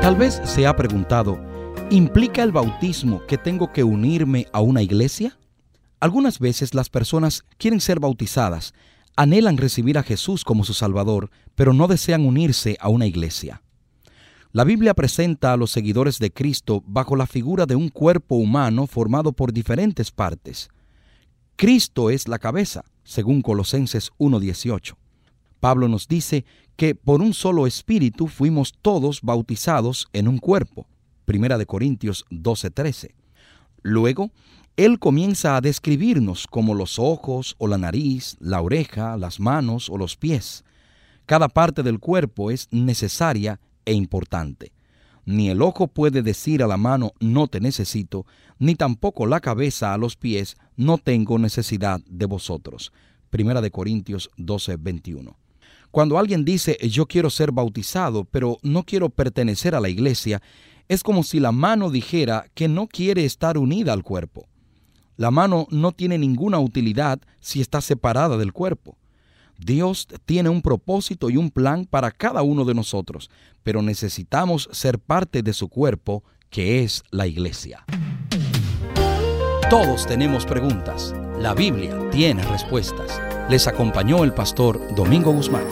Tal vez se ha preguntado, ¿implica el bautismo que tengo que unirme a una iglesia? Algunas veces las personas quieren ser bautizadas, anhelan recibir a Jesús como su Salvador, pero no desean unirse a una iglesia. La Biblia presenta a los seguidores de Cristo bajo la figura de un cuerpo humano formado por diferentes partes. Cristo es la cabeza, según Colosenses 1.18. Pablo nos dice que por un solo espíritu fuimos todos bautizados en un cuerpo. Primera de Corintios 12:13. Luego, él comienza a describirnos como los ojos o la nariz, la oreja, las manos o los pies. Cada parte del cuerpo es necesaria e importante. Ni el ojo puede decir a la mano no te necesito, ni tampoco la cabeza a los pies no tengo necesidad de vosotros. Primera de Corintios 12:21. Cuando alguien dice yo quiero ser bautizado, pero no quiero pertenecer a la iglesia, es como si la mano dijera que no quiere estar unida al cuerpo. La mano no tiene ninguna utilidad si está separada del cuerpo. Dios tiene un propósito y un plan para cada uno de nosotros, pero necesitamos ser parte de su cuerpo, que es la iglesia. Todos tenemos preguntas. La Biblia tiene respuestas. Les acompañó el pastor Domingo Guzmán.